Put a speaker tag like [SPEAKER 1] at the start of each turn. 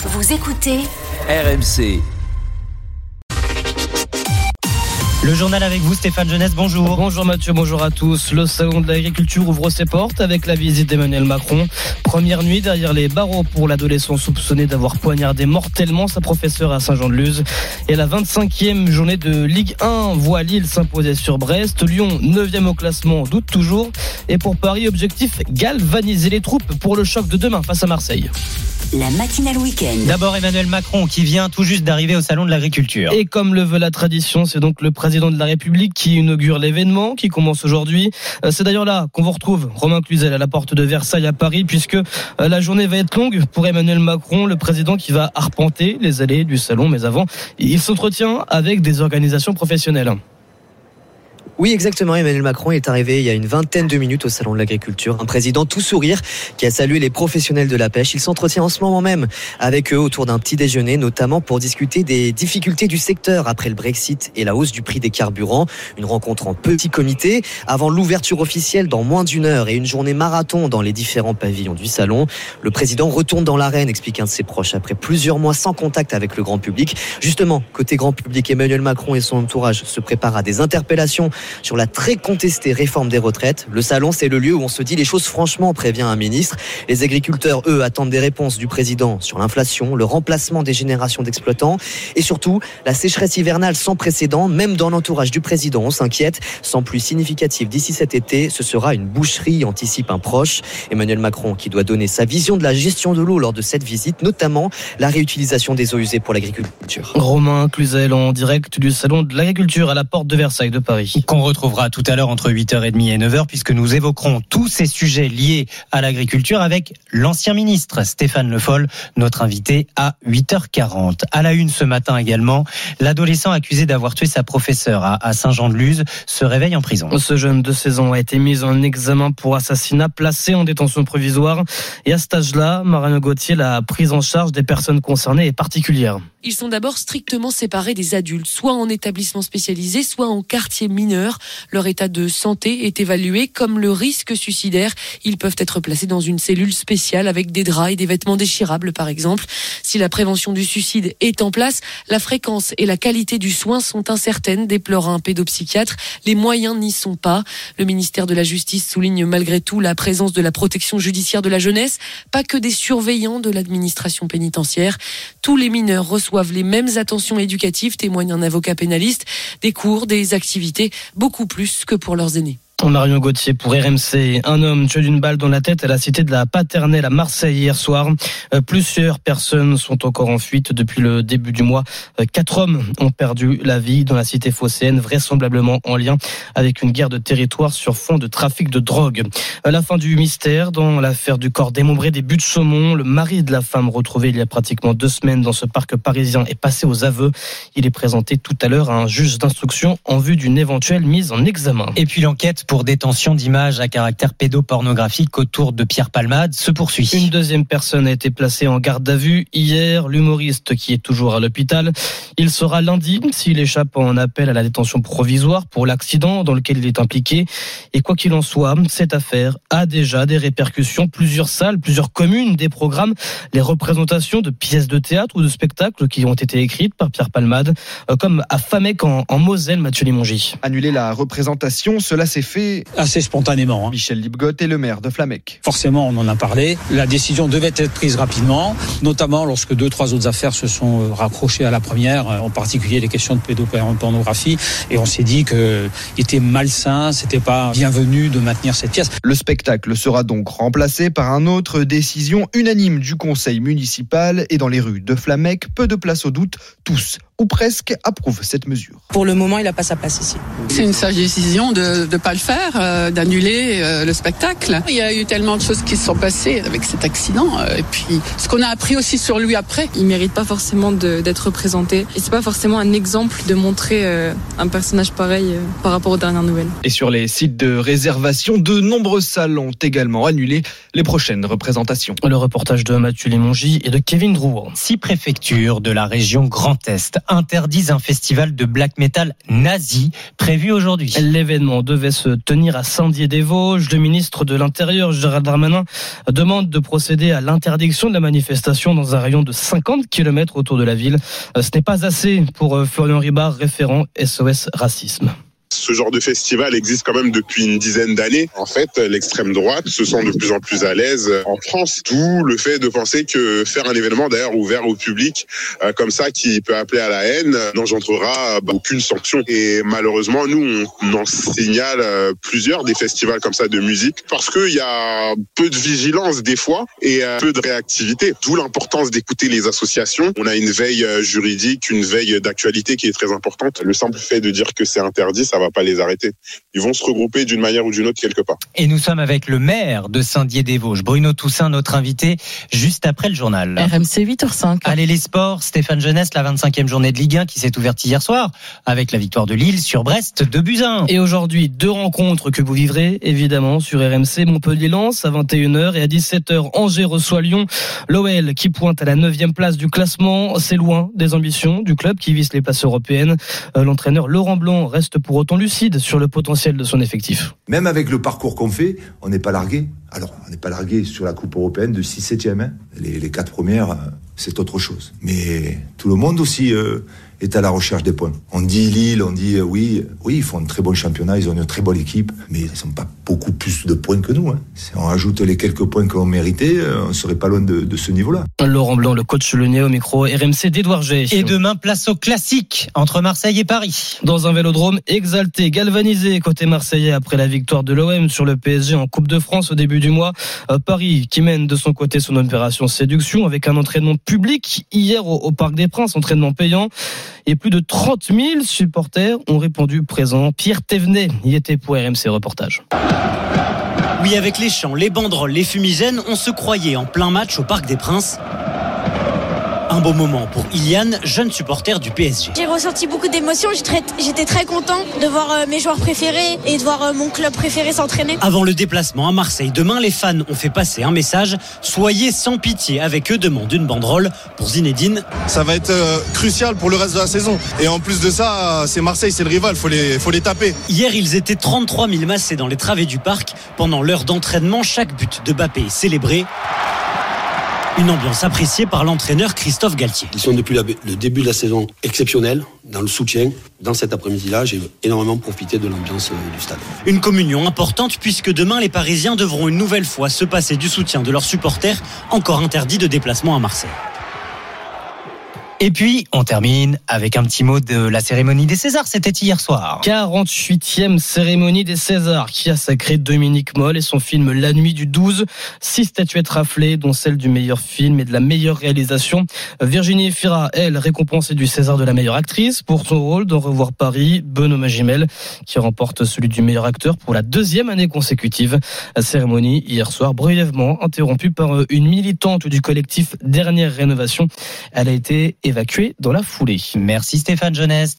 [SPEAKER 1] Vous écoutez
[SPEAKER 2] RMC.
[SPEAKER 3] Le journal avec vous, Stéphane Jeunesse, bonjour.
[SPEAKER 4] Bonjour Mathieu, bonjour à tous. Le salon de l'agriculture ouvre ses portes avec la visite d'Emmanuel Macron. Première nuit derrière les barreaux pour l'adolescent soupçonné d'avoir poignardé mortellement sa professeure à Saint-Jean-de-Luz. Et la 25e journée de Ligue 1 voit Lille s'imposer sur Brest. Lyon, 9e au classement, doute toujours. Et pour Paris, objectif galvaniser les troupes pour le choc de demain face à Marseille.
[SPEAKER 1] La matinale week-end.
[SPEAKER 3] D'abord Emmanuel Macron qui vient tout juste d'arriver au salon de l'agriculture.
[SPEAKER 4] Et comme le veut la tradition, c'est donc le président de la République qui inaugure l'événement qui commence aujourd'hui. Euh, C'est d'ailleurs là qu'on vous retrouve Romain Cluzel à la porte de Versailles à Paris puisque euh, la journée va être longue pour Emmanuel Macron, le président qui va arpenter les allées du salon. Mais avant, il s'entretient avec des organisations professionnelles.
[SPEAKER 5] Oui, exactement. Emmanuel Macron est arrivé il y a une vingtaine de minutes au Salon de l'Agriculture. Un président tout sourire qui a salué les professionnels de la pêche. Il s'entretient en ce moment même avec eux autour d'un petit déjeuner, notamment pour discuter des difficultés du secteur après le Brexit et la hausse du prix des carburants. Une rencontre en petit comité avant l'ouverture officielle dans moins d'une heure et une journée marathon dans les différents pavillons du salon. Le président retourne dans l'arène, explique un de ses proches, après plusieurs mois sans contact avec le grand public. Justement, côté grand public, Emmanuel Macron et son entourage se préparent à des interpellations sur la très contestée réforme des retraites. Le salon, c'est le lieu où on se dit les choses franchement, prévient un ministre. Les agriculteurs, eux, attendent des réponses du président sur l'inflation, le remplacement des générations d'exploitants et surtout la sécheresse hivernale sans précédent. Même dans l'entourage du président, on s'inquiète. Sans pluie significative d'ici cet été, ce sera une boucherie, anticipe un proche. Emmanuel Macron qui doit donner sa vision de la gestion de l'eau lors de cette visite, notamment la réutilisation des eaux usées pour l'agriculture.
[SPEAKER 4] Romain Cluzel en direct du salon de l'agriculture à la porte de Versailles de Paris.
[SPEAKER 3] Qu'on retrouvera tout à l'heure entre 8h30 et 9h puisque nous évoquerons tous ces sujets liés à l'agriculture avec l'ancien ministre Stéphane Le Foll, notre invité à 8h40. À la une ce matin également, l'adolescent accusé d'avoir tué sa professeure à, Saint-Jean-de-Luz se réveille en prison.
[SPEAKER 4] Ce jeune de 16 ans a été mis en examen pour assassinat, placé en détention provisoire. Et à cet âge-là, Mariano Gauthier, la prise en charge des personnes concernées est particulière.
[SPEAKER 6] Ils sont d'abord strictement séparés des adultes, soit en établissement spécialisé, soit en quartier mineur. Leur état de santé est évalué comme le risque suicidaire. Ils peuvent être placés dans une cellule spéciale avec des draps et des vêtements déchirables, par exemple. Si la prévention du suicide est en place, la fréquence et la qualité du soin sont incertaines, déplore un pédopsychiatre. Les moyens n'y sont pas. Le ministère de la Justice souligne malgré tout la présence de la protection judiciaire de la jeunesse, pas que des surveillants de l'administration pénitentiaire. Tous les mineurs reçoivent les mêmes attentions éducatives, témoigne un avocat pénaliste, des cours, des activités, beaucoup plus que pour leurs aînés.
[SPEAKER 4] Marion Gauthier pour RMC. Un homme tué d'une balle dans la tête à la cité de la Paternelle à Marseille hier soir. Euh, Plusieurs personnes sont encore en fuite depuis le début du mois. Euh, Quatre hommes ont perdu la vie dans la cité phocéenne, vraisemblablement en lien avec une guerre de territoire sur fond de trafic de drogue. La fin du mystère, dans l'affaire du corps démembré des buts de saumon, le mari de la femme retrouvé il y a pratiquement deux semaines dans ce parc parisien est passé aux aveux. Il est présenté tout à l'heure à un juge d'instruction en vue d'une éventuelle mise en examen.
[SPEAKER 3] Et puis l'enquête pour détention d'images à caractère pédopornographique autour de Pierre Palmade se poursuit.
[SPEAKER 4] Une deuxième personne a été placée en garde à vue hier, l'humoriste qui est toujours à l'hôpital. Il sera lundi s'il échappe en appel à la détention provisoire pour l'accident dans lequel il est impliqué. Et quoi qu'il en soit, cette affaire a déjà des répercussions. Plusieurs salles, plusieurs communes, des programmes, les représentations de pièces de théâtre ou de spectacles qui ont été écrites par Pierre Palmade, euh, comme à Famec en, en Moselle, Mathieu Limongi.
[SPEAKER 7] Annuler la représentation, cela s'est fait.
[SPEAKER 8] Assez spontanément. hein.
[SPEAKER 7] Michel Lipgott est le maire de Flamec.
[SPEAKER 8] Forcément, on en a parlé. La décision devait être prise rapidement, notamment lorsque deux, trois autres affaires se sont euh, raccrochées à la première, euh, en particulier les questions de pédopornographie. Et on s'est dit que il était malsain, c'était pas bienvenu de maintenir cette pièce.
[SPEAKER 7] Le spectacle sera donc remplacé par un autre décision unanime du conseil municipal et dans les rues de Flamec, peu de place au doute, tous ou presque approuvent cette mesure.
[SPEAKER 9] Pour le moment, il n'a pas sa place ici.
[SPEAKER 10] C'est une sage décision de ne pas le faire, euh, d'annuler euh, le spectacle. Il y a eu tellement de choses qui se sont passées avec cet accident. euh, et puis, ce qu'on a appris aussi sur lui après.
[SPEAKER 9] Il mérite pas forcément de- d'être représenté. Et c'est pas forcément un exemple de montrer euh, un personnage pareil euh, par rapport aux dernières nouvelles.
[SPEAKER 7] Et sur les sites de réservation, de nombreuses salles ont également annulé les prochaines représentations.
[SPEAKER 4] Le reportage de Mathieu Limongi et de Kevin Drouan.
[SPEAKER 3] Six préfectures de la région Grand Est interdisent un festival de black metal nazi prévu aujourd'hui.
[SPEAKER 4] L'événement devait se tenir à Saint-Dié-des-Vosges. Le ministre de l'Intérieur, Gérald Darmanin, demande de procéder à l'interdiction de la manifestation dans un rayon de 50 km autour de la ville. Ce n'est pas assez pour euh, Florian Ribard, référent SOS Racisme.
[SPEAKER 2] Ce genre de festival existe quand même depuis une dizaine d'années. En fait, l'extrême droite se sent de plus en plus à l'aise en France. Tout le fait de penser que faire un événement d'ailleurs ouvert au public euh, comme ça qui peut appeler à la haine n'engendrera bah, aucune sanction. Et malheureusement, nous, on en signale euh, plusieurs des festivals comme ça de musique parce qu'il y a peu de vigilance des fois et euh, peu de réactivité. D'où l'importance d'écouter les associations. On a une veille juridique, une veille d'actualité qui est très importante. Le simple fait de dire que c'est interdit, ça va pas les arrêter. Ils vont se regrouper d'une manière ou d'une autre quelque part.
[SPEAKER 3] Et nous sommes avec le maire de Saint-Dié-des-Vosges, Bruno Toussaint, notre invité, juste après le journal.
[SPEAKER 11] RMC 8h05.
[SPEAKER 3] Allez les sports, Stéphane Jeunesse, la 25e journée de Ligue 1 qui s'est ouverte hier soir avec la victoire de Lille sur Brest de Buzyn.
[SPEAKER 4] Et aujourd'hui, deux rencontres que vous vivrez évidemment sur RMC Montpellier-Lens à 21h et à 17h Angers reçoit Lyon. L'OL qui pointe à la 9e place du classement, c'est loin des ambitions du club qui vise les places européennes. Euh, l'entraîneur Laurent Blanc reste pour autant lucide sur le potentiel de son effectif.
[SPEAKER 12] Même avec le parcours qu'on fait, on n'est pas largué. Alors, on n'est pas largué sur la Coupe européenne de 6-7e. Hein. Les, les, quatre premières, euh, c'est autre chose. Mais tout le monde aussi euh, est à la recherche des points. On dit Lille, on dit euh, oui, oui, ils font un très bon championnat, ils ont une très bonne équipe, mais ils sont pas beaucoup plus de points que nous. Hein. Si on rajoute les quelques points qu'on méritait, on serait pas loin de, de ce niveau-là.
[SPEAKER 4] Laurent Blanc, le coach le au micro RMC d'Edouard G.
[SPEAKER 3] Et demain, place au classique entre Marseille et Paris.
[SPEAKER 4] Dans un vélodrome exalté, galvanisé côté marseillais après la victoire de l'OM sur le PSG en Coupe de France au début du mois. Paris qui mène de son côté son opération séduction avec un entraînement public hier au, au Parc des Princes, entraînement payant. Et plus de 30 000 supporters ont répondu présent. Pierre Thévenet y était pour RMC Reportage.
[SPEAKER 13] Oui, avec les chants, les banderoles, les fumigènes, on se croyait en plein match au Parc des Princes. Un beau moment pour Iliane, jeune supporter du PSG.
[SPEAKER 14] J'ai ressenti beaucoup d'émotions, j'étais très content de voir euh, mes joueurs préférés et de voir euh, mon club préféré s'entraîner.
[SPEAKER 13] Avant le déplacement à Marseille, demain les fans ont fait passer un message, soyez sans pitié avec eux, demande une banderole pour Zinedine.
[SPEAKER 15] Ça va être euh, crucial pour le reste de la saison. Et en plus de ça, c'est Marseille, c'est le rival, faut les, faut les taper.
[SPEAKER 13] Hier, ils étaient 33 000 massés dans les travées du parc. Pendant l'heure d'entraînement, chaque but de Bappé est célébré. Une ambiance appréciée par l'entraîneur Christophe Galtier.
[SPEAKER 16] Ils sont depuis la, le début de la saison exceptionnels dans le soutien. Dans cet après-midi-là, j'ai énormément profité de l'ambiance du stade.
[SPEAKER 13] Une communion importante puisque demain, les Parisiens devront une nouvelle fois se passer du soutien de leurs supporters, encore interdits de déplacement à Marseille.
[SPEAKER 3] Et puis, on termine avec un petit mot de la cérémonie des Césars. C'était hier soir.
[SPEAKER 4] 48e cérémonie des Césars qui a sacré Dominique Moll et son film La nuit du 12. Six statuettes raflées, dont celle du meilleur film et de la meilleure réalisation. Virginie Fira, elle, récompensée du César de la meilleure actrice pour son rôle dans Revoir Paris. Benoît Magimel, qui remporte celui du meilleur acteur pour la deuxième année consécutive. La cérémonie, hier soir, brièvement interrompue par une militante du collectif Dernière Rénovation. Elle a été évacuée dans la foulée.
[SPEAKER 3] Merci Stéphane Jeunesse.